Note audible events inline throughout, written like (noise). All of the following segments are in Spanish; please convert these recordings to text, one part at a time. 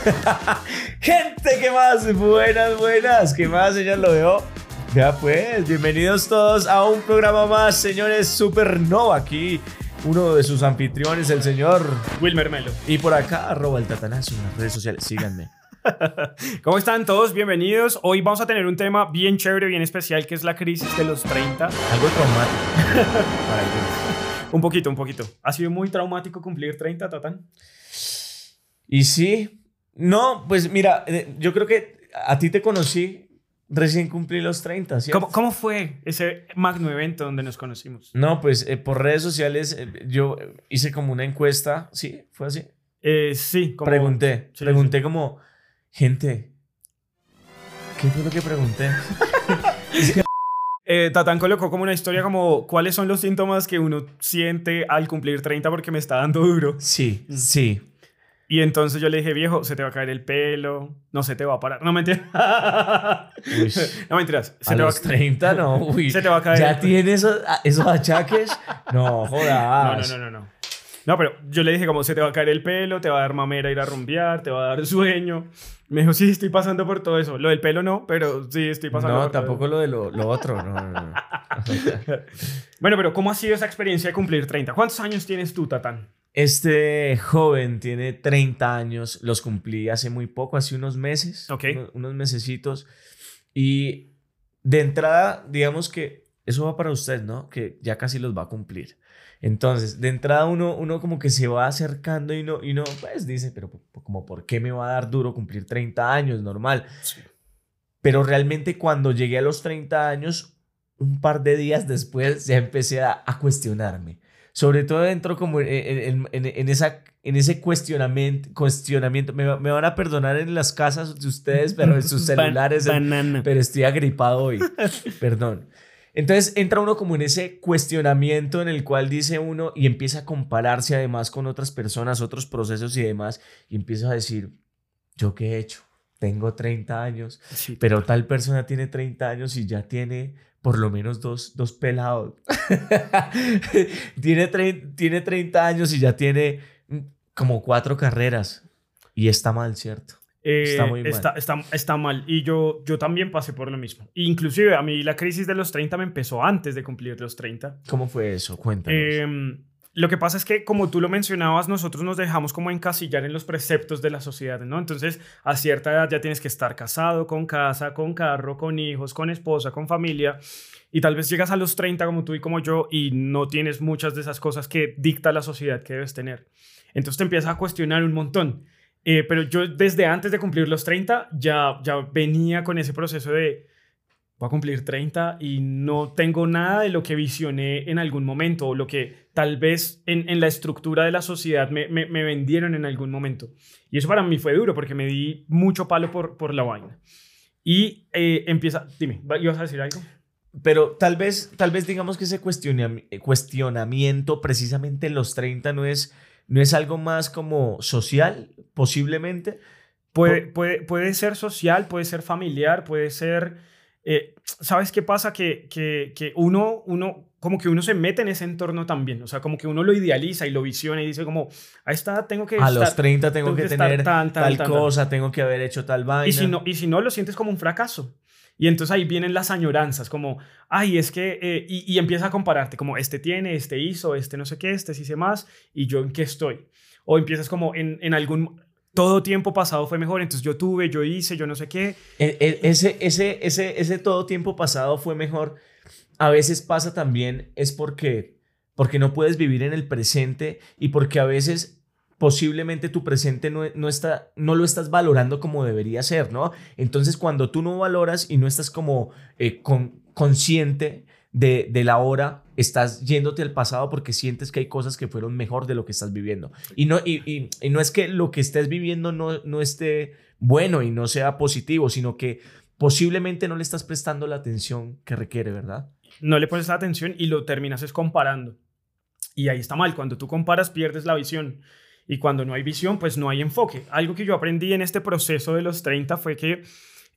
(laughs) Gente, ¿qué más? Buenas, buenas. ¿Qué más, señor? Lo veo. Ya pues, bienvenidos todos a un programa más, señores Supernova. Aquí uno de sus anfitriones, el señor. Wilmer Melo. Y por acá, arroba el tatanazo en las redes sociales. Síganme. (laughs) ¿Cómo están todos? Bienvenidos. Hoy vamos a tener un tema bien chévere, bien especial, que es la crisis de los 30. Algo traumático. (laughs) Para. Un poquito, un poquito. ¿Ha sido muy traumático cumplir 30, Tatán? Y sí, no, pues mira, eh, yo creo que a ti te conocí recién cumplí los 30, ¿cierto? ¿Cómo, ¿Cómo fue ese magno evento donde nos conocimos? No, pues eh, por redes sociales eh, yo hice como una encuesta, ¿sí? ¿Fue así? Eh, sí, como... pregunté, Sí, pregunté como, gente, ¿qué fue lo que pregunté? (laughs) Eh, Tatán colocó como una historia como cuáles son los síntomas que uno siente al cumplir 30 porque me está dando duro. Sí, sí. Y entonces yo le dije, viejo, se te va a caer el pelo, no se te va a parar. No, mentira. Uy, (laughs) no, mentiras. Se a te va los 30, no, (laughs) uy. Se te va a caer. ¿Ya tienes esos, esos achaques? No, No, jodas. no, no, no, no. No, pero yo le dije como se te va a caer el pelo, te va a dar mamera ir a rumbear, te va a dar sueño. Me dijo, sí, estoy pasando por todo eso. Lo del pelo no, pero sí, estoy pasando No, por todo tampoco lo de lo, lo otro. No, no, no. (laughs) Bueno, pero ¿cómo ha sido esa experiencia de cumplir 30? ¿Cuántos años tienes tú, Tatán? Este joven tiene 30 años, los cumplí hace muy poco, hace unos meses, Ok. unos, unos mesecitos. Y de entrada, digamos que eso va para usted, ¿no? Que ya casi los va a cumplir. Entonces, de entrada uno, uno como que se va acercando y no, y no, pues dice, pero como, ¿por qué me va a dar duro cumplir 30 años? Normal. Pero realmente cuando llegué a los 30 años, un par de días después ya empecé a, a cuestionarme. Sobre todo dentro como en, en- en- en esa, en ese cuestionamiento, cuestionamiento. Me, me van a perdonar en las casas de ustedes, pero en sus (laughs) celulares. Ban- banana. pero estoy agripado hoy. (laughs) Perdón. Entonces entra uno como en ese cuestionamiento en el cual dice uno y empieza a compararse además con otras personas, otros procesos y demás, y empieza a decir, ¿yo qué he hecho? Tengo 30 años, Sí, pero tal persona tiene 30 años y ya tiene por lo menos dos, dos pelados. (laughs) tiene, tiene 30 años y ya tiene mm, como cuatro carreras. Y está mal, ¿cierto? Eh, Está muy mal. Está, está- está mal. Y yo, yo también pasé por lo mismo. Inclusive a mí la crisis de los 30 me empezó antes de cumplir los 30. ¿Cómo fue eso? Cuéntanos. Em, lo que pasa es que, como tú lo mencionabas, nosotros nos dejamos como encasillar en los preceptos de la sociedad, ¿no? Entonces, a cierta edad ya tienes que estar casado, con casa, con carro, con hijos, con esposa, con familia. Y tal vez llegas a los 30 como tú y como yo y no tienes muchas de esas cosas que dicta la sociedad que debes tener. Entonces te empiezas a cuestionar un montón. Eh, pero yo desde antes de cumplir los 30 ya, ya venía con ese proceso de voy a cumplir 30 y no tengo nada de lo que visioné en algún momento o lo que tal vez en, en la estructura de la sociedad me, me- me vendieron en algún momento. Y eso para mí fue duro porque me di mucho palo por, por la vaina. Y eh, empieza, dime, ¿va- ¿ibas a decir algo? Pero tal vez, tal vez digamos que ese cuestionami- cuestionamiento precisamente en los 30 no es, no es algo más como social, posiblemente. Puede, puede, puede ser social, puede ser familiar, puede ser... eh, ¿Sabes qué pasa? Que, que, que uno, uno, como que uno se mete en ese entorno también. O sea, como que uno lo idealiza y lo visiona y dice como, a esta edad tengo que A estar... los 30 tengo tengo que tener tan, tan, tal tan, cosa, tengo que haber hecho tal vaina. Y si, no, y si no, lo sientes como un fracaso. Y entonces ahí vienen las añoranzas, como, ay, es que, eh", y, y empieza a compararte, como, este tiene, este hizo, este no sé qué, este sí sé más, y yo en qué estoy. O empiezas como en, en algún, todo tiempo pasado fue mejor, entonces yo tuve, yo hice, yo no sé qué. E- e- ese, ese, ese, ese todo tiempo pasado fue mejor. A veces pasa también es porque, porque no puedes vivir en el presente y porque a veces posiblemente tu presente no, no, está, no lo estás valorando como debería ser, ¿no? Entonces cuando tú no valoras y no estás como eh, con- consciente de, de la hora, estás yéndote al pasado porque sientes que hay cosas que fueron mejor de lo que estás viviendo. Y no, y, y- y no es que lo que estés viviendo no, no esté bueno y no sea positivo, sino que posiblemente no le estás prestando la atención que requiere, ¿verdad? No le pones atención y lo terminas es comparando. Y ahí está mal, cuando tú comparas pierdes la visión. Y cuando no hay visión, pues no hay enfoque. Algo que yo aprendí en este proceso de los 30 fue que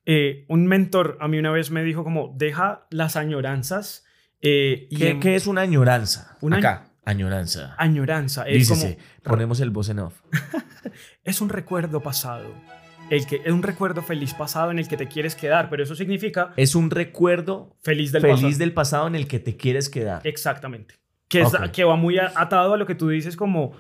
eh, un mentor a mí una vez me dijo como, deja las añoranzas. eh, y ¿Qué, en- qué es una añoranza? Una Acá, añoranza. añoranza? Es Dícese, como, ponemos el voz en off. (laughs) es un recuerdo pasado. El que, es un recuerdo feliz pasado en el que te quieres quedar, pero eso significa Es un recuerdo feliz del feliz pasado. del pasado en el que te quieres quedar. Exactamente. Que, es- Ok. que va muy atado a lo que tú dices como,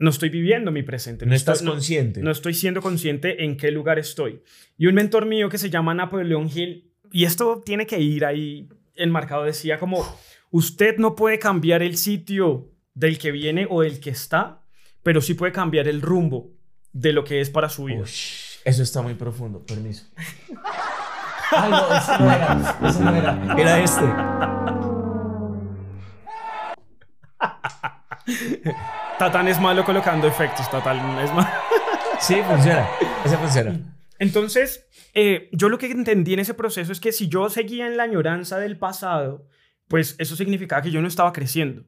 no estoy viviendo mi presente. No estás estoy- consciente. no estoy siendo consciente en qué lugar estoy. Y un mentor mío que se llama Napoleón Hill, y esto tiene que ir ahí enmarcado, decía como, usted no puede cambiar el sitio del que viene o del que está, pero sí puede cambiar el rumbo de lo que es para su vida. Eso está muy profundo. Permiso. (laughs) Ay, no, ese no era. Ese no era. Era este. (laughs) Tatán es malo colocando efectos, Tatán es malo. (laughs) Sí, funciona. Ese funciona. Entonces, eh, yo lo que entendí en ese proceso es que si yo seguía en la añoranza del pasado, pues eso significaba que yo no estaba creciendo,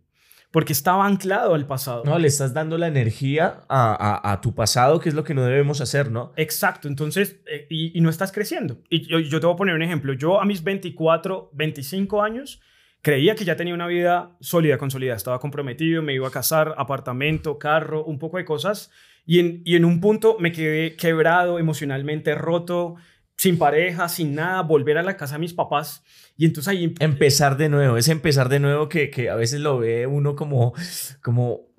porque estaba anclado al pasado. No, le estás dando la energía a, a- a tu pasado, que es lo que no debemos hacer, ¿no? Exacto, entonces, eh, y, y no estás creciendo. Y yo, yo te voy a poner un ejemplo. Yo a mis 24, 25 años, creía que ya tenía una vida sólida, consolidada. Estaba comprometido, me iba a casar, apartamento, carro, un poco de cosas. Y en, y en un punto me quedé quebrado, emocionalmente roto, sin pareja, sin nada, volver a la casa de mis papás. Y entonces ahí... Empezar de nuevo, es empezar de nuevo que, que a veces lo ve uno como, como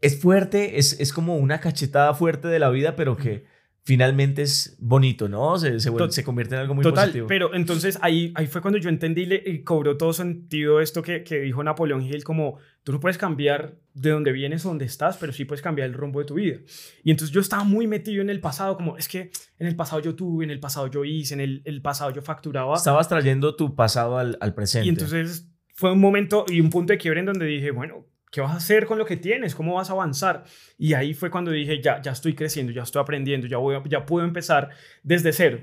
es fuerte, es, es como una cachetada fuerte de la vida, pero que finalmente es bonito, ¿no? Se, se, vuelve- Tot- se convierte en algo muy Total, positivo. pero entonces ahí, ahí fue cuando yo entendí y le- y cobró todo sentido esto que, que dijo Napoleón Hill, como tú no puedes cambiar de donde vienes o donde estás, pero sí puedes cambiar el rumbo de tu vida. Y entonces yo estaba muy metido en el pasado, como es que en el pasado yo tuve, en el pasado yo hice, en el, el pasado yo facturaba. Estabas trayendo tu pasado al, al presente. Y entonces fue un momento y un punto de quiebre en donde dije, bueno, ¿qué vas a hacer con lo que tienes? ¿Cómo vas a avanzar? Y ahí fue cuando dije, ya, ya estoy creciendo, ya estoy aprendiendo, ya, voy a- ya puedo empezar desde cero.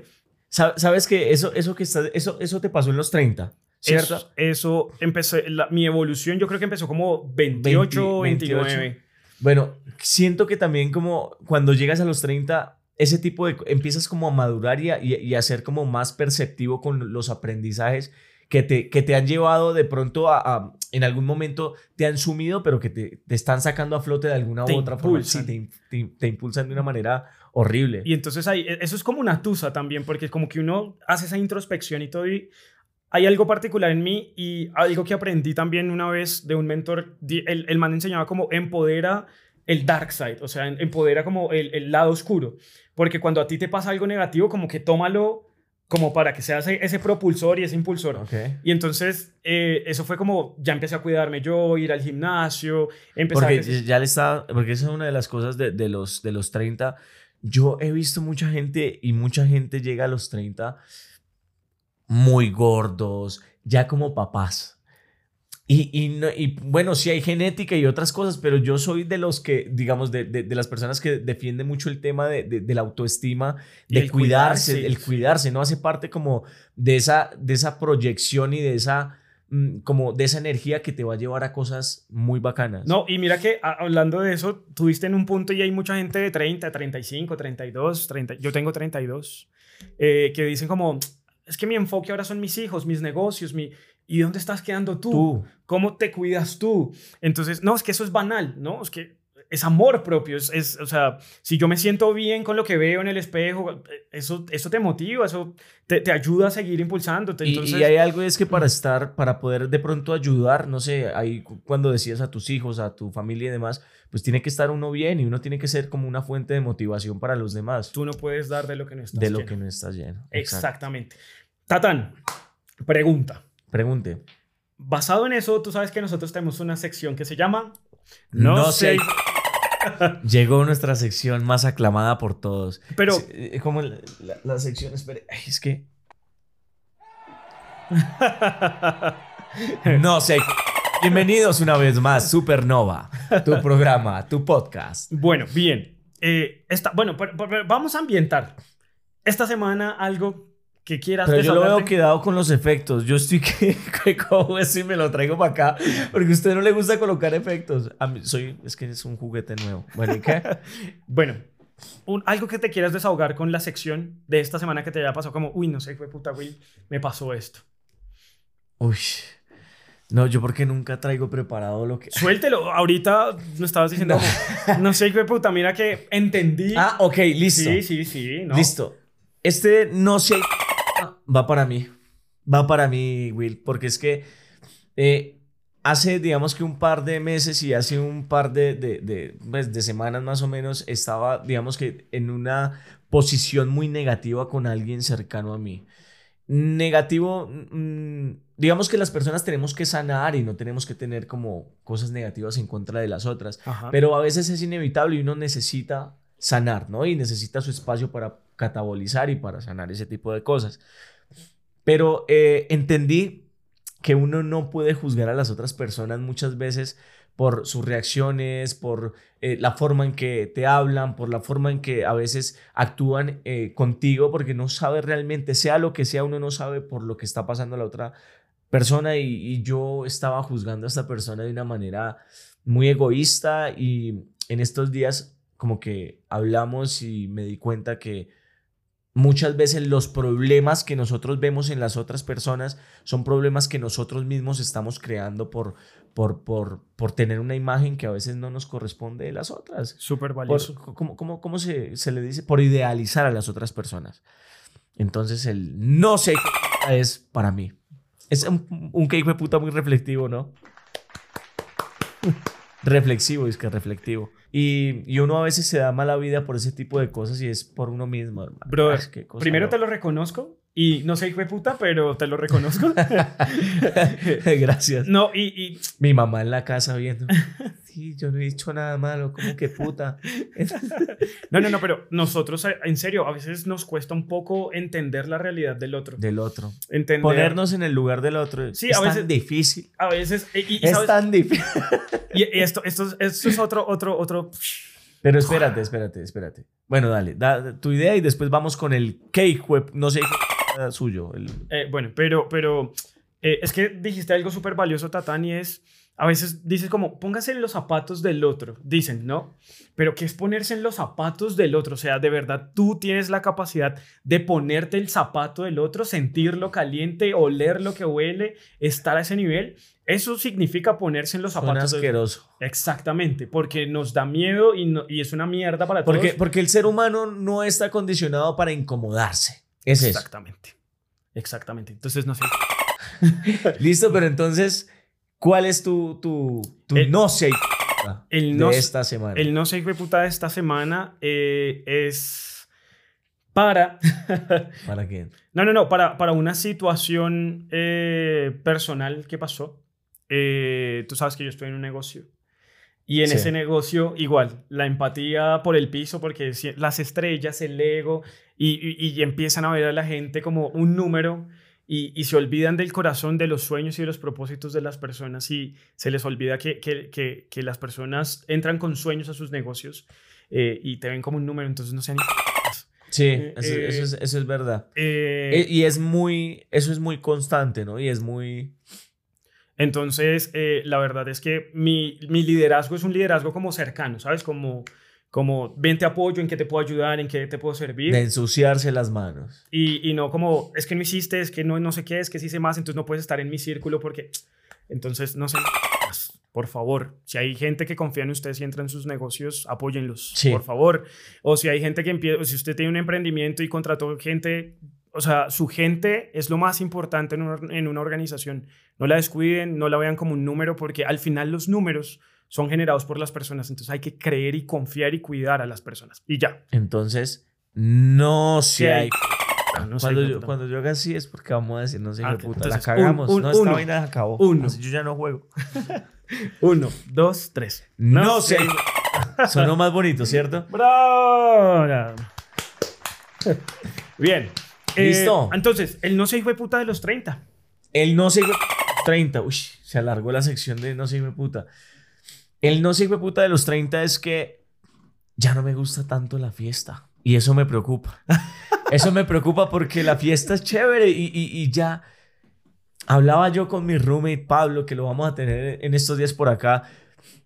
Sa- Sabes que eso, eso que eso, eso te pasó en los 30, ¿cierto? Eso, eso empecé, la- mi evolución yo creo que empezó como 28, 20, 29. Bueno, siento que también como cuando llegas a los 30, ese tipo de... empiezas como a madurar y a, y a ser como más perceptivo con los aprendizajes que te, que te han llevado de pronto a, a- en algún momento te han sumido, pero que te, te están sacando a flote de alguna Te u otra forma. impulsan. Sí, te, te- impulsan de una manera horrible. Y entonces ahí, e, eso es como una tusa también, porque como que uno hace esa introspección y todo. Y hay algo particular en mí y algo que aprendí también una vez de un mentor. El, el man enseñaba como empodera el dark side, o sea, empodera como el, el lado oscuro. Porque cuando a ti te pasa algo negativo, como que tómalo como para que sea ese, ese propulsor y ese impulsor. Y entonces eh, eso fue como, ya empecé a cuidarme yo, ir al gimnasio, empezar Porque a... ya le está, porque esa es una de las cosas de, de los, de los 30. Yo he visto mucha gente y mucha gente llega a los 30 muy gordos, ya como papás. Y, y, no- y, bueno, sí hay genética y otras cosas, pero yo soy de los que, digamos, de, de, de las personas que defiende mucho el tema de, de- la autoestima, de el cuidarse, cuidarse. el cuidarse, ¿no? Hace parte como de esa, de esa proyección y de esa, mm, como de esa energía que te va a llevar a cosas muy bacanas. No, y mira que a- hablando de eso, tuviste en un punto y hay mucha gente de 30, 35, 32, 30, yo tengo 32, eh, que dicen como, es que mi enfoque ahora son mis hijos, mis negocios, mi... ¿Y dónde estás quedando tú? Tú. ¿Cómo te cuidas tú? Entonces, no, es que eso es banal, ¿no? Es que es amor propio, es, es, o sea, si yo me siento bien con lo que veo en el espejo, eso, eso te motiva, eso te, te ayuda a seguir impulsándote. Y, Entonces, y hay algo es que para estar, para poder de pronto ayudar, no sé, ahí cu- cuando decías a tus hijos, a tu familia y demás, pues tiene que estar uno bien y uno tiene que ser como una fuente de motivación para los demás, tú no puedes dar de lo que no estás de lo lleno. que no estás lleno. Exactamente. Tatán, pregunta. Pregunte. Basado en eso, tú sabes que nosotros tenemos una sección que se llama No sé. (laughs) Llegó nuestra sección más aclamada por todos. Pero Sí, eh, como la, la- la sección, espere, ay, es que... (laughs) No sé. Bienvenidos una vez más, Supernova, tu programa, tu podcast. bueno, bien. Eh, esta, bueno, pero- pero vamos a ambientar. Esta semana algo que quieras Pero yo lo veo quedado con los efectos. Yo estoy (laughs) que, que cojo eso y me lo traigo para acá. Porque a usted no le gusta colocar efectos. A mí, soy, es que es un juguete nuevo. Bueno, ¿y qué? (laughs) Bueno, un- algo que te quieras desahogar con la sección de esta semana que te haya pasado, como, uy, no sé, fue puta, güey, me pasó esto. Uy. No, yo porque nunca traigo preparado lo que... Suéltelo, ahorita me estabas diciendo, no sé, fue puta, mira que entendí. Ah, ok, listo. sí, sí, sí, ¿no? Listo. Este no sé va para mí. Va para mí, Will, porque es que eh, hace, digamos que un par de meses y hace un par de, de, de, pues, de semanas más o menos, estaba, digamos que en una posición muy negativa con alguien cercano a mí. Negativo, mm, digamos que las personas tenemos que sanar y no tenemos que tener como cosas negativas en contra de las otras. Ajá. Pero a veces es inevitable y uno necesita sanar, ¿no? Y necesita su espacio para catabolizar y para sanar ese tipo de cosas. Pero eh, entendí que uno no puede juzgar a las otras personas muchas veces por sus reacciones, por eh, la forma en que te hablan, por la forma en que a veces actúan eh, contigo, porque no sabe realmente, sea lo que sea, uno no sabe por lo que está pasando la otra persona y, y yo estaba juzgando a esta persona de una manera muy egoísta y en estos días como que hablamos y me di cuenta que muchas veces los problemas que nosotros vemos en las otras personas son problemas que nosotros mismos estamos creando por, por, por, por tener una imagen que a veces no nos corresponde de las otras. Súper Por- valioso. ¿Cómo, cómo- cómo se, se le dice? Por idealizar a las otras personas. Entonces el no sé qué es para mí. Es un, un hijo de puta muy reflectivo, ¿no? (laughs) Reflexivo, es que reflectivo. Y, y uno a veces se da mala vida por ese tipo de cosas y es por uno mismo, hermano. Brother, Ay, qué cosa Primero te lo reconozco y no sé, hijo de puta, pero te lo reconozco. (laughs) Gracias. no, y, y Mi mamá en la casa viendo. (laughs) Sí, yo no he dicho nada malo, como que puta. (laughs) (laughs) No, no, no, pero nosotros, eh, en serio, a veces nos cuesta un poco entender la realidad del otro. Del otro. Entender. Ponernos en el lugar del otro. Sí, es a veces- tan difícil. A veces. Y, y- y Es ¿sabes? tan difícil. (laughs) Y- esto, esto, es- esto es otro, otro, otro. Pero espérate, espérate, espérate. Bueno, dale, da tu idea y después vamos con el cake web, no sé, qué suyo. el- Eh, bueno, pero, pero eh, es que dijiste algo súper valioso, Tatán, y es. A veces dices como, póngase en los zapatos del otro, dicen, ¿no? Pero ¿qué es ponerse en los zapatos del otro? O sea, de verdad, tú tienes la capacidad de ponerte el zapato del otro, sentirlo caliente, oler lo que huele, estar a ese nivel. Eso significa ponerse en los Suena zapatos del asqueroso. Exactamente, porque nos da miedo y, no- y es una mierda para Porque, todos. porque el ser humano no está condicionado para incomodarse. Es eso. Exactamente. Exactamente. Entonces, no sé. (laughs) Listo, pero entonces, ¿cuál es tu, tu, tu El- no sé el de no sé- esta semana? El no sé de puta de esta semana eh, es para. (laughs) ¿Para quién? no, no, no, para, para una situación eh, personal que pasó. Eh, tú sabes que yo estoy en un negocio. Y en Sí. ese negocio, igual, la empatía por el piso, porque las estrellas, el ego, y, y- y empiezan a ver a la gente como un número y, y se olvidan del corazón, de los sueños y de los propósitos de las personas y se les olvida que, que, que, que las personas entran con sueños a sus negocios eh, y te ven como un número, entonces no sean... Sí, Eh, eso, eh, eso es, eso es verdad. Eh, y es muy, eso es muy constante, ¿no? Y es muy... Entonces, la verdad es que mi, mi liderazgo es un liderazgo como cercano, ¿sabes? Como, como ven te apoyo, en qué te puedo ayudar, en qué te puedo servir. de ensuciarse las manos. Y, y no como, es que no hiciste, es que no, no sé qué, es que sí sé más, entonces no puedes estar en mi círculo porque... Entonces, no sé, por favor, si hay gente que confía en ustedes y entra en sus negocios, apóyenlos, Sí. por favor. O si hay gente que empieza, si usted tiene un emprendimiento y contrató gente, o sea, su gente es lo más importante en una, en una organización. No la descuiden, no la vean como un número, porque al final los números son generados por las personas, entonces hay que creer y confiar y cuidar a las personas. Y ya. Entonces, no sé. hay- no cuando, hijo de yo, cuando yo haga así es porque vamos a decir, no sé, Ah, hijo de puta, entonces, la un- cagamos. un- no, esta uno. vaina se acabó. Uno. Así yo ya no juego. (laughs) Uno, dos, tres. No, sé. Sonó más bonito, ¿cierto? (laughs) ¡Bravo! (laughs) Bien. Eh, Listo. entonces, el no se hijo de puta de los 30. El no sé 30. Uy, se alargó la sección de no sé hijo de puta. El no sé puta de los 30 es que ya no me gusta tanto la fiesta. Y eso me preocupa. (laughs) Eso me preocupa porque la fiesta es chévere y, y- y ya. Hablaba yo con mi roommate Pablo, que lo vamos a tener en estos días por acá.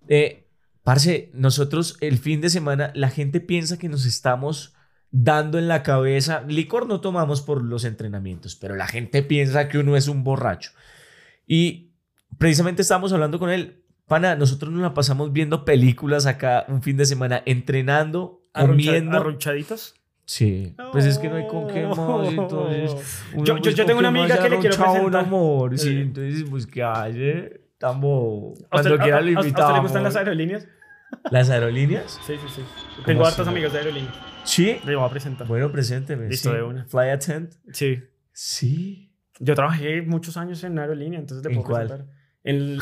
eh, Parce, nosotros el fin de semana, la gente piensa que nos estamos dando en la cabeza. Licor no tomamos por los entrenamientos, pero la gente piensa que uno es un borracho. Y precisamente estábamos hablando con él. Pana, nosotros nos la pasamos viendo películas acá un fin de semana, entrenando, comiendo. ¿Arrunchaditos? Sí, pues es que no hay con qué más, entonces... uno, Yo- pues, yo ¿con tengo una amiga que le quiero presentar. amor, sí, Eh. entonces, pues, ¿qué hace? Tambo, ¿A usted- cuando quiera lo a- ¿A usted invitamos. le gustan las aerolíneas? ¿Las aerolíneas? Sí, sí, sí. Tengo así, hartas no? amigas de aerolíneas. Sí. Le voy a presentar. Bueno, presénteme. Listo, sí. de una. Fly Attend. Sí. Sí. Yo trabajé muchos años en aerolínea, entonces le ¿En puedo cuál? presentar. En,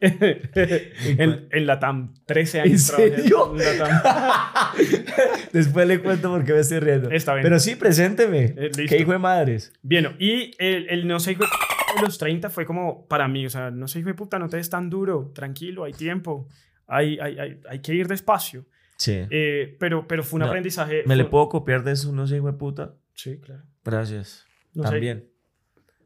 (laughs) en, en la TAM, 13 años. ¿En serio? En la TAM. (laughs) Después le cuento por qué me estoy riendo. Está bien. Pero sí, presénteme. Eh. ¿Qué hijo de madres? Bien, y el, el no sé hijo de los 30 fue como para mí, o sea, no sé hijo de puta, no te des tan duro, tranquilo, hay tiempo, hay, hay, hay, hay que ir despacio. Sí. Eh, pero, pero fue un No, aprendizaje. ¿Me le fue- puedo copiar de eso, no sé, hijo de puta? Sí, claro. Gracias. No sé.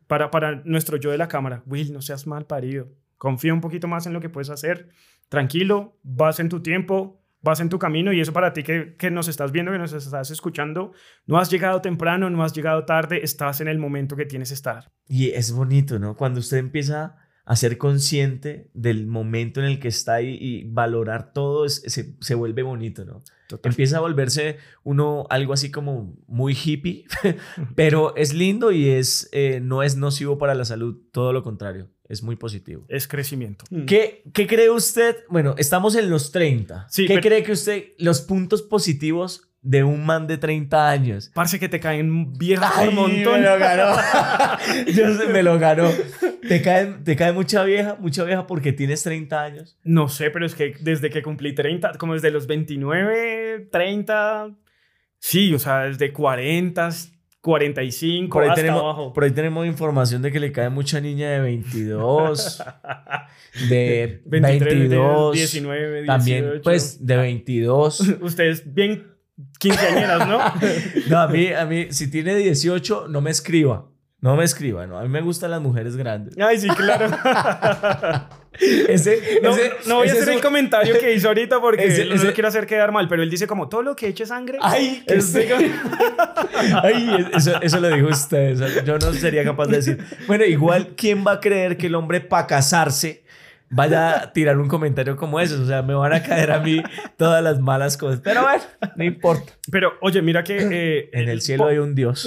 Para, para nuestro yo de la cámara, Will, no seas mal parido. Confía un poquito más en lo que puedes hacer. Tranquilo, vas en tu tiempo, vas en tu camino y eso para ti que, que nos estás viendo, que nos estás escuchando, no has llegado temprano, no has llegado tarde, estás en el momento que tienes que estar. Y es bonito, ¿no? Cuando usted empieza a ser consciente del momento en el que está y, y valorar todo, es- se, se vuelve bonito, ¿no? Empieza a volverse uno algo así como muy hippie, (laughs) pero es lindo y es, eh, no es nocivo para la salud, todo lo contrario, es muy positivo. Es crecimiento. ¿Qué, ¿Qué cree usted? Bueno, estamos en los 30. Sí, ¿Qué pero- cree que usted, los puntos positivos de un man de 30 años? Parece que te caen viejos Ay, por montón. Me lo ganó. (laughs) Yo sé, me lo ganó. ¿Te cae, ¿Te cae mucha vieja? Mucha vieja porque tienes 30 años. No sé, pero es que desde que cumplí 30, como desde los 29, 30, sí, o sea, desde 40, 45, Por ahí, hasta tenemos, abajo. por ahí tenemos información de que le cae mucha niña de 22, (laughs) de 23, 22, 19, 18. también pues de 22. Ustedes bien quinceañeras, ¿no? (laughs) No, a mí, a mí, si tiene 18, no me escriba. No me escriba, no. A mí me gustan las mujeres grandes. Ay, sí, claro. (laughs) Ese, No, ese- no voy a hacer es el un- comentario que hizo ahorita porque Ese- no lo quiero hacer quedar mal, pero él dice como todo lo que eche sangre. Ay, que. (laughs) Ay, eso, eso lo dijo usted. eso yo no sería capaz de decir. Bueno, igual, ¿quién va a creer que el hombre para casarse vaya a tirar un comentario como ese? O sea, me van a caer a mí todas las malas cosas. Pero bueno, no importa. Pero oye, mira que... eh, En el el cielo hay un Dios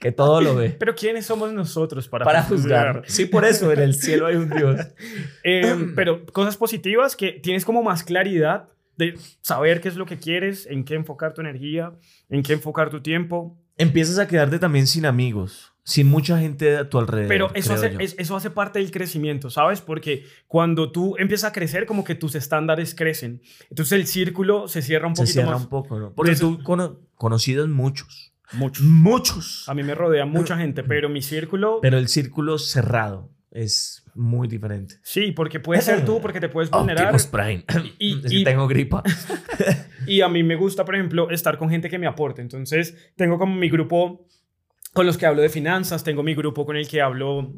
que todo lo ve. Pero ¿quiénes somos nosotros para, Para juzgar. Sí, por eso, en el cielo hay un Dios. (laughs) Eh, pero cosas positivas que tienes como más claridad de saber qué es lo que quieres, en qué enfocar tu energía, en qué enfocar tu tiempo. Empiezas a quedarte también sin amigos, sin mucha gente a tu alrededor. Pero eso hace, es- eso hace parte del crecimiento, ¿sabes? Porque cuando tú empiezas a crecer, como que tus estándares crecen. Entonces el círculo se cierra un Se poquito cierra más. un poco, ¿no? Porque Entonces- tú cono- conocidos muchos. Mucho. Muchos. A mí me rodea mucha gente, (clears throat) pero mi círculo... Pero el círculo cerrado es muy diferente. Sí, porque puede ser tú, porque te puedes vulnerar. Optimus Prime. Y- (clears throat) que y- tengo gripa. (laughs) Y a mí me gusta, por ejemplo, estar con gente que me aporte. Entonces, tengo como mi grupo con los que hablo de finanzas, tengo mi grupo con el que hablo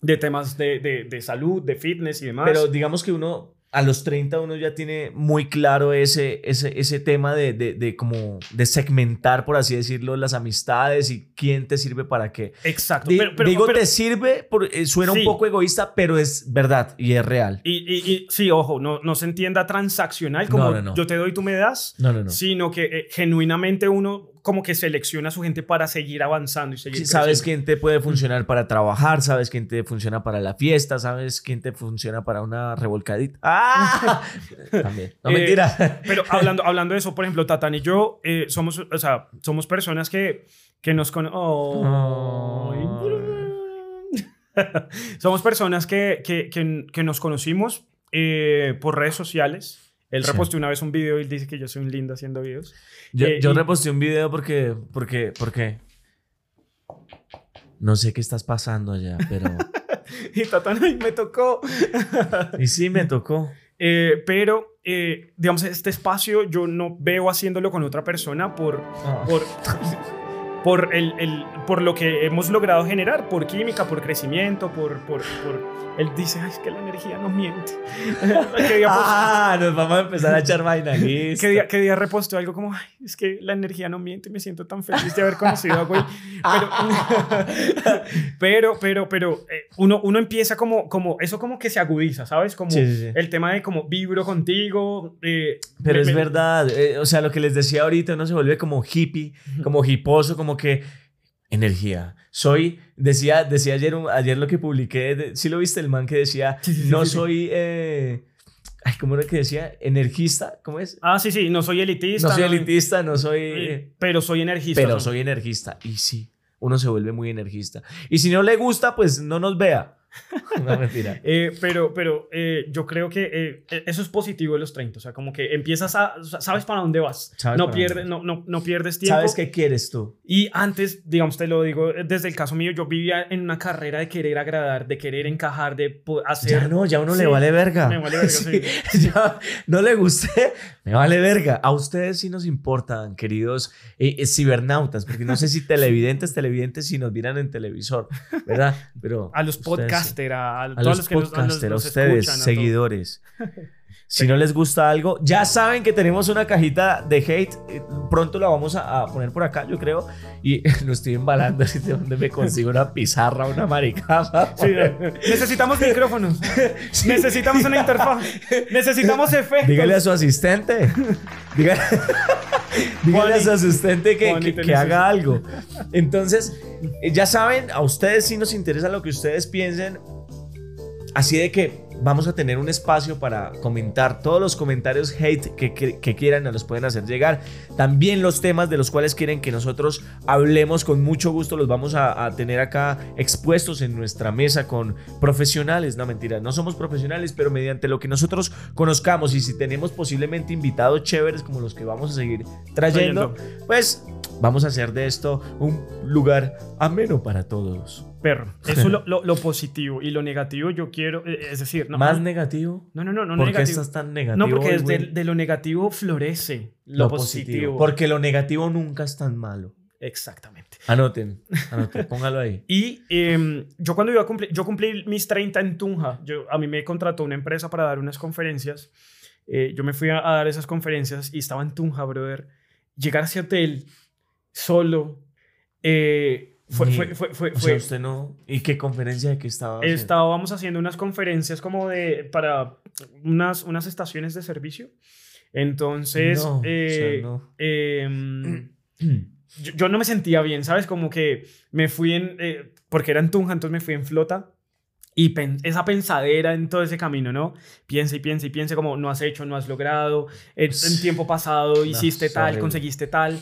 de temas de, de- de salud, de fitness y demás. Pero digamos que uno a los 30 uno ya tiene muy claro ese, ese, ese tema de, de, de como de segmentar, por así decirlo, las amistades y quién te sirve para qué. Exacto. Di- pero, pero- digo, pero- te sirve, por- eh, suena Sí. un poco egoísta, pero es verdad y es real. y, y- y sí, ojo, no, no se entienda transaccional como No, no, no. yo te doy, tú me das, No, no, no. sino que eh, genuinamente uno como que selecciona a su gente para seguir avanzando y seguir Sí, sabes quién te puede funcionar para trabajar, sabes quién te funciona para la fiesta, sabes quién te funciona para una revolcadita. ¡Ah! (laughs) También. No, Eh, mentira. Pero (laughs) hablando, hablando de eso, por ejemplo, Tatán y yo eh, somos, o sea, somos personas que, que nos conocen. (laughs) somos personas que, que, que, que nos conocimos eh, por redes sociales. Él Sí. reposteó una vez un video y él dice que yo soy un lindo haciendo videos. Yo, eh, yo y- reposté un video porque, porque, porque no sé qué estás pasando allá, pero (laughs) Y Tatán, me tocó. y sí me tocó. Eh, pero, eh, digamos, este espacio yo no veo haciéndolo con otra persona por, por, (laughs) por, el, el- por lo que hemos logrado generar, por química, por crecimiento, por... por, por él dice, "Ay, es que la energía no miente. (laughs) ¿Qué día, Ah, nos vamos a empezar a echar vaina. (laughs) qué día, qué día reposteó algo como, Ay, es que la energía no miente y me siento tan feliz de haber conocido a güey. (laughs) Pero, pero, pero, pero eh, uno, uno empieza como, como, eso como que se agudiza, ¿sabes? Como Sí, sí, sí. el tema de como vibro contigo. eh, Pero me- es me- verdad, eh, o sea, lo que les decía ahorita, uno se vuelve como hippie, como hiposo, como que energía. Soy, decía, decía ayer, ayer lo que publiqué, de- ¿sí lo viste? El man que decía, Sí, sí, sí, no sí, soy, eh, ay, ¿cómo era que decía? Energista, ¿cómo es? Ah, sí, sí, no soy elitista. No soy elitista, no soy, eh, pero soy energista. pero soy energista. Y sí, uno se vuelve muy energista. Y si no le gusta, pues no nos vea. (laughs) No, mentira. (laughs) Eh, pero pero eh, yo creo que eh, eh, eso es positivo de los 30. O sea, como que empiezas a. sabes para dónde vas. No para pierdes, dónde no, no, no pierdes tiempo. ¿Sabes qué quieres tú? Y antes, digamos, te lo digo desde el caso mío, yo vivía en una carrera de querer agradar, de querer encajar, de hacer. Ya no, ya uno Sí, le vale verga. me vale verga, (laughs) sí. ya no le guste, me vale verga. A ustedes sí nos importan, queridos eh, eh, cibernautas, porque no sé si televidentes, televidentes, si nos vieran en televisor, ¿verdad? Pero A los sí. Podcaster, a, A todos los que nos, a los- a ustedes, escuchan, seguidores. (laughs) Si no les gusta algo, ya saben que tenemos una cajita de hate. eh, Pronto la vamos a, a poner por acá, yo creo. Y (laughs) lo estoy embalando. así de donde me consigo una pizarra, una maricama. (laughs) Sí, necesitamos micrófonos. Necesitamos una interfaz. Necesitamos efectos. Dígale a su asistente. Dígale, dígale a su asistente que, que- haga algo. Entonces, eh, ya saben, a ustedes sí nos interesa lo que ustedes piensen. Así de que vamos a tener un espacio para comentar todos los comentarios hate que, que- que quieran, nos los pueden hacer llegar. También los temas de los cuales quieren que nosotros hablemos con mucho gusto, los vamos a, a tener acá expuestos en nuestra mesa con profesionales. No, mentira, no somos profesionales, pero mediante lo que nosotros conozcamos y si tenemos posiblemente invitados chéveres como los que vamos a seguir trayendo, pues vamos a hacer de esto un lugar ameno para todos. Perro. (laughs) Eso es lo, lo- lo positivo. Y lo negativo yo quiero, eh, es decir, no, Más no, negativo. no, no, no, no ¿Por qué estás tan negativo? No, porque desde de lo negativo florece lo, positivo. Porque lo negativo nunca es tan malo. Exactamente. Anoten, anoten, (laughs) póngalo ahí. Y em, yo cuando iba a cumplir, yo cumplí mis 30 en Tunja. Yo, a mí me contrató una empresa para dar unas conferencias. Eh, yo me fui a, a dar esas conferencias y estaba en Tunja, brother. Llegar a ese hotel solo eh, fue, fue, fue, fue, O sea, usted no. ¿Y qué conferencia de qué estaba? haciendo? estábamos haciendo unas conferencias como de para unas, unas estaciones de servicio. Entonces, No, o sea, eh, no. em, (clears throat) yo, yo no me sentía bien, ¿sabes? Como que me fui en, eh, porque era en Tunja, entonces me fui en flota. Y pen- esa pensadera en todo ese camino, ¿no? Piensa y piensa y piensa como no has hecho, no has logrado, en, en tiempo pasado hiciste es tal, conseguiste tal.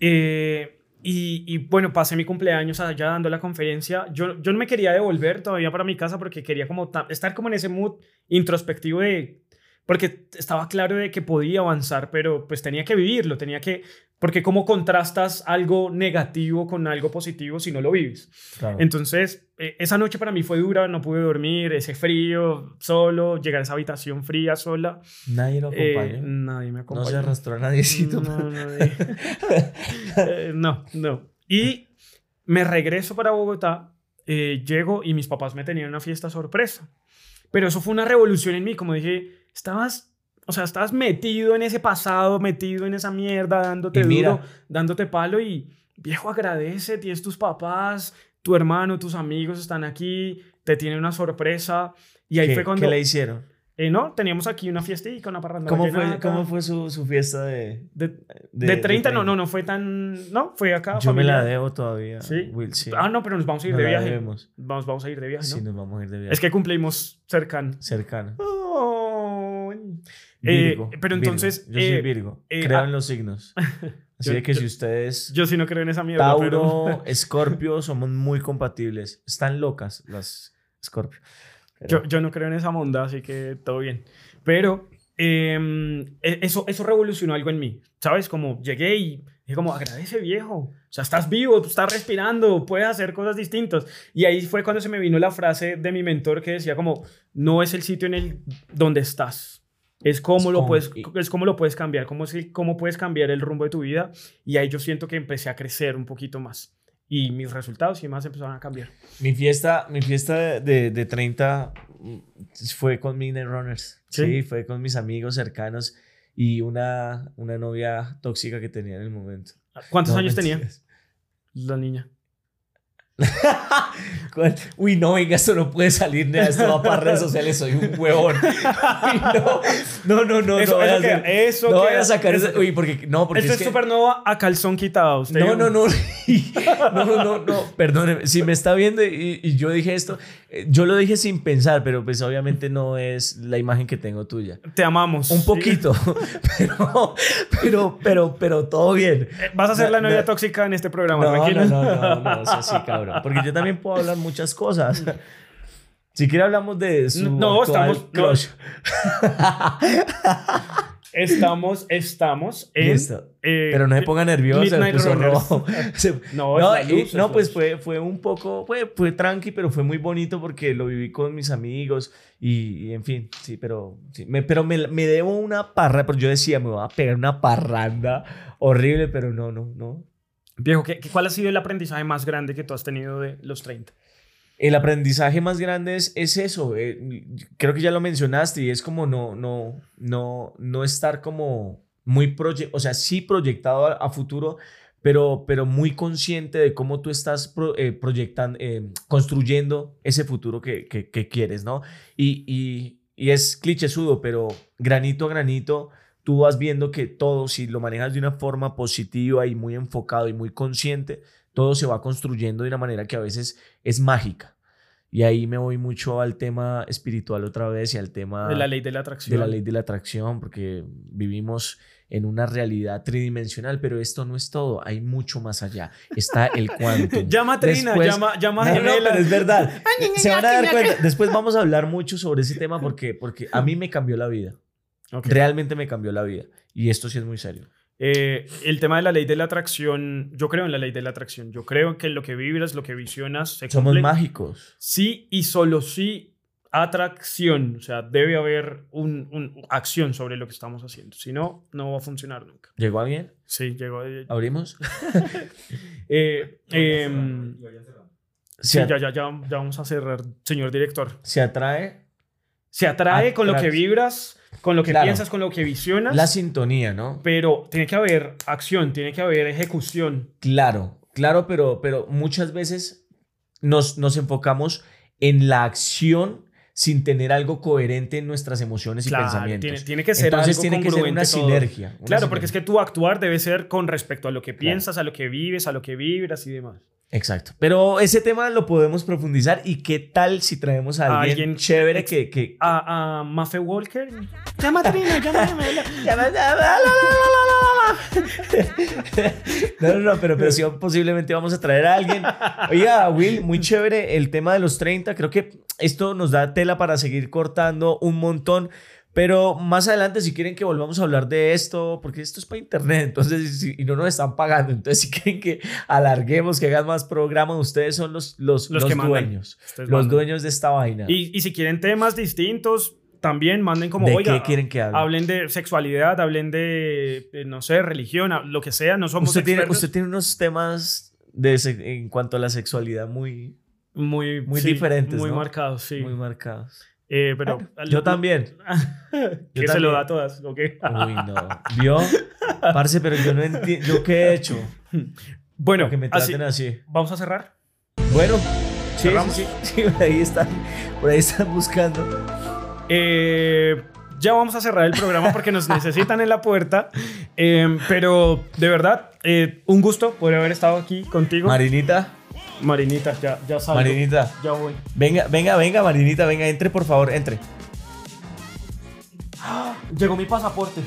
Eh, y, bueno, pasé mi cumpleaños allá dando la conferencia. Yo, yo no me quería devolver todavía para mi casa porque quería como ta- estar como en ese mood introspectivo de... Porque estaba claro de que podía avanzar, pero pues tenía que vivirlo, tenía que... Porque cómo contrastas algo negativo con algo positivo si no lo vives. Claro. Entonces, eh, esa noche para mí fue dura, no pude dormir, ese frío, solo, llegar a esa habitación fría, sola. Nadie lo Eh, acompaña. nadie me no acompañó. se arrastró a nadiecito. No, nadie. (laughs) Eh, no, no. Y me regreso para Bogotá, eh, llego y mis papás me tenían una fiesta sorpresa. Pero eso fue una revolución en mí, como dije, estabas... O sea, estabas metido en ese pasado, metido en esa mierda, dándote duro, dándote palo y viejo agradece, tienes tus papás, tu hermano, tus amigos están aquí, te tienen una sorpresa y ahí ¿Qué, fue cuando qué le hicieron? eh, no, teníamos aquí una fiestica, una parranda ¿Cómo fue, cómo fue su, su fiesta de, de, de, de 30, no, no, no fue tan. No, fue acá. Yo me la familiar. debo todavía. ¿Sí? Will, sí. Ah, no, pero nos vamos a ir No de viaje. debemos. Vamos, vamos a ir de viaje, ¿no? Sí, nos vamos a ir de viaje. Es que cumplimos cercano. Cercano. Virgo, pero Virgo. entonces, Yo soy eh, Virgo. eh, Creo ah, en los signos. (laughs) Así yo- que yo- si ustedes. Yo sí no creo en esa mierda. Tauro, pero- (laughs) (laughs) Escorpio, somos muy compatibles. Están locas las Escorpio. Pero- yo, yo no creo en esa monda, así que todo bien. Pero eh, eso, eso revolucionó algo en mí, ¿sabes? Como llegué y dije como, agradece viejo. O sea, estás vivo, estás respirando, puedes hacer cosas distintas. Y ahí fue cuando se me vino la frase de mi mentor que decía como, no es el sitio en el donde estás, Es cómo, Es lo puedes, es cómo lo puedes cambiar, cómo, es, el- cómo puedes cambiar el rumbo de tu vida. Y ahí yo siento que empecé a crecer un poquito más. Y mis resultados y demás empezaron a cambiar. Mi fiesta, mi fiesta de, de 30 mm, fue con mis Runners. ¿Sí? ¿Sí? fue con mis amigos cercanos y una, una novia tóxica que tenía en el momento. ¿Cuántos No, años tenía la niña? (laughs) Uy, no, venga, esto no puede salir de esto va para redes sociales, soy un huevón. Uy, no, no, no, no. Eso- no eso queda, hacer- eso no voy a sacar eso Uy, porque no, porque Esto es es que- supernova a calzón quitado. Usted No, no, no. (laughs) No, no, no, no. Perdóneme. Si me está viendo y, y yo dije esto, eh, yo lo dije sin pensar, pero pues obviamente no es la imagen que tengo tuya. Te amamos. Un poquito, (laughs) pero, pero, pero, pero todo bien. Eh, Vas a ser la No, novia no. tóxica en este programa, No, tranquilo. no, no, no, no, eso sí, cabrón. (laughs) Porque yo también puedo hablar muchas cosas. (laughs) Si quiere hablamos de su No, estamos- crush. (laughs) Estamos, estamos en. Eh, Pero no se ponga nervioso, se No, No, luz, no, pues fue, fue un poco, fue, fue tranqui, pero fue muy bonito porque lo viví con mis amigos y, y en fin, sí, pero, sí, me, pero me, me debo una parra, pero yo decía, me voy a pegar una parranda horrible, pero no, no, no. Viejo, ¿qué, cuál ha sido el aprendizaje más grande que tú has tenido de los 30? El aprendizaje más grande es, es eso, eh, creo que ya lo mencionaste y es como no, no, no, no estar como muy, proye- o sea, sí proyectado a, futuro, pero, pero muy consciente de cómo tú estás pro- eh, proyectando, eh, construyendo ese futuro que, que- que quieres, ¿no? Y, y, y es clichésudo, pero granito a granito, tú vas viendo que todo, si lo manejas de una forma positiva y muy enfocado y muy consciente, todo se va construyendo de una manera que a veces es mágica. Y ahí me voy mucho al tema espiritual otra vez y al tema De la ley de la atracción. de la ley de la atracción, porque vivimos en una realidad tridimensional, pero esto no es todo, hay mucho más allá. Está el (laughs) quantum. Llama a Trina, Después- llama, llama a No, no, Gemela. pero es verdad. (laughs) Se van a dar cuenta. Después vamos a hablar mucho sobre ese tema porque, porque a mí me cambió la vida. Realmente me cambió la vida. Y esto sí es muy serio. Eh, el tema de la ley de la atracción, yo creo en la ley de la atracción. Yo creo que lo que vibras, lo que visionas, se Somos cumple. mágicos. Sí y solo sí atracción. O sea, debe haber un, un- acción sobre lo que estamos haciendo. Si no, no va a funcionar nunca. ¿Llegó alguien? Sí, llegó. eh, ¿Abrimos? (laughs) (laughs) eh, em, sí, ya, ya, ya, ya vamos a cerrar, señor director. se atrae Se atrae con lo que vibras, con lo que Claro. piensas, con lo que visionas. la sintonía, ¿no? Pero tiene que haber acción, tiene que haber ejecución. Claro, claro, pero, pero muchas veces nos, nos enfocamos en la acción sin tener algo coherente en nuestras emociones y Claro, pensamientos. tiene, tiene que ser Entonces algo tiene que ser una todo. sinergia. una Claro, porque es que tu actuar debe ser con respecto a lo que Claro. piensas, a lo que vives, a lo que vibras y demás. Exacto. Pero ese tema lo podemos profundizar y qué tal si traemos a alguien, alguien chévere que... que A, a Mafe Walker. Llama a Trina, llama a Gemela. No, no, no, pero, pero sí, posiblemente vamos a traer a alguien. Oiga, Will, muy chévere el tema de los 30. Creo que esto nos da tela para seguir cortando un montón. Pero más adelante, si quieren que volvamos a hablar de esto, porque esto es para internet, (laughs) entonces, si- y no nos están pagando, entonces si quieren que alarguemos, que hagan más programas, ustedes son los, los, Los los, que mandan. dueños, los mandan. dueños de esta vaina. Y, y si quieren temas distintos, también manden como, ¿De oiga, qué quieren que hable? hablen de sexualidad, hablen de, eh, no sé, religión, lo que sea. No somos usted, tiene, usted tiene unos temas de, en cuanto a la sexualidad muy, muy, muy sí, diferentes, Muy ¿no? marcados, sí. muy marcados. Eh, pero Yo también. (laughs) que se también. lo da a todas, ¿ok? Uy, no. ¿Vio? Parce, pero yo no entiendo. ¿Yo qué he hecho? Bueno, Que me así, traten así. vamos a cerrar. Bueno, sí, ¿Cerramos? sí, (laughs) sí, sí, por ahí están, por ahí están buscando. Eh, ya vamos a cerrar el programa porque nos necesitan en la puerta. Eh, pero de verdad, eh, un gusto poder haber estado aquí contigo. Marinita, Marinita, ya, ya salgo. Marinita. Ya voy. Venga, venga, venga, Marinita, venga, entre, por favor, entre. Llegó mi pasaporte.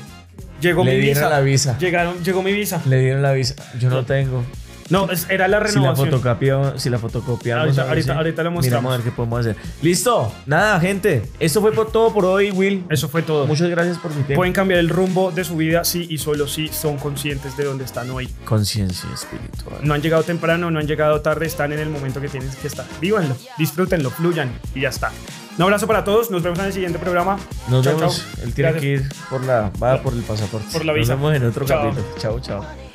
Llegó Le mi dieron visa. la visa. Llegaron, llegó mi visa. Le dieron la visa. Yo no tengo. No, es- era la Si la renovación. fotocopia, si la fotocopiamos. Ahorita- algo ahorita- así, ahorita Miramos mostramos. a ver qué podemos hacer. Listo. Nada, gente. Esto fue por todo por hoy, Will. Eso fue todo. Muchas gracias por su tiempo. Pueden cambiar el rumbo de su vida sí y solo si son conscientes de dónde están hoy. Conciencia espiritual. No han llegado temprano, no han llegado tarde, están en el momento que tienen que estar. Vívanlo, disfrútenlo, fluyan y ya está. Un abrazo para todos. Nos vemos en el siguiente programa. Nos Chao, vemos. chao. Él tiene Gracias. que ir por la, va por el pasaporte. Por la visa. Nos vemos en otro Chao. capítulo. Chao, chao.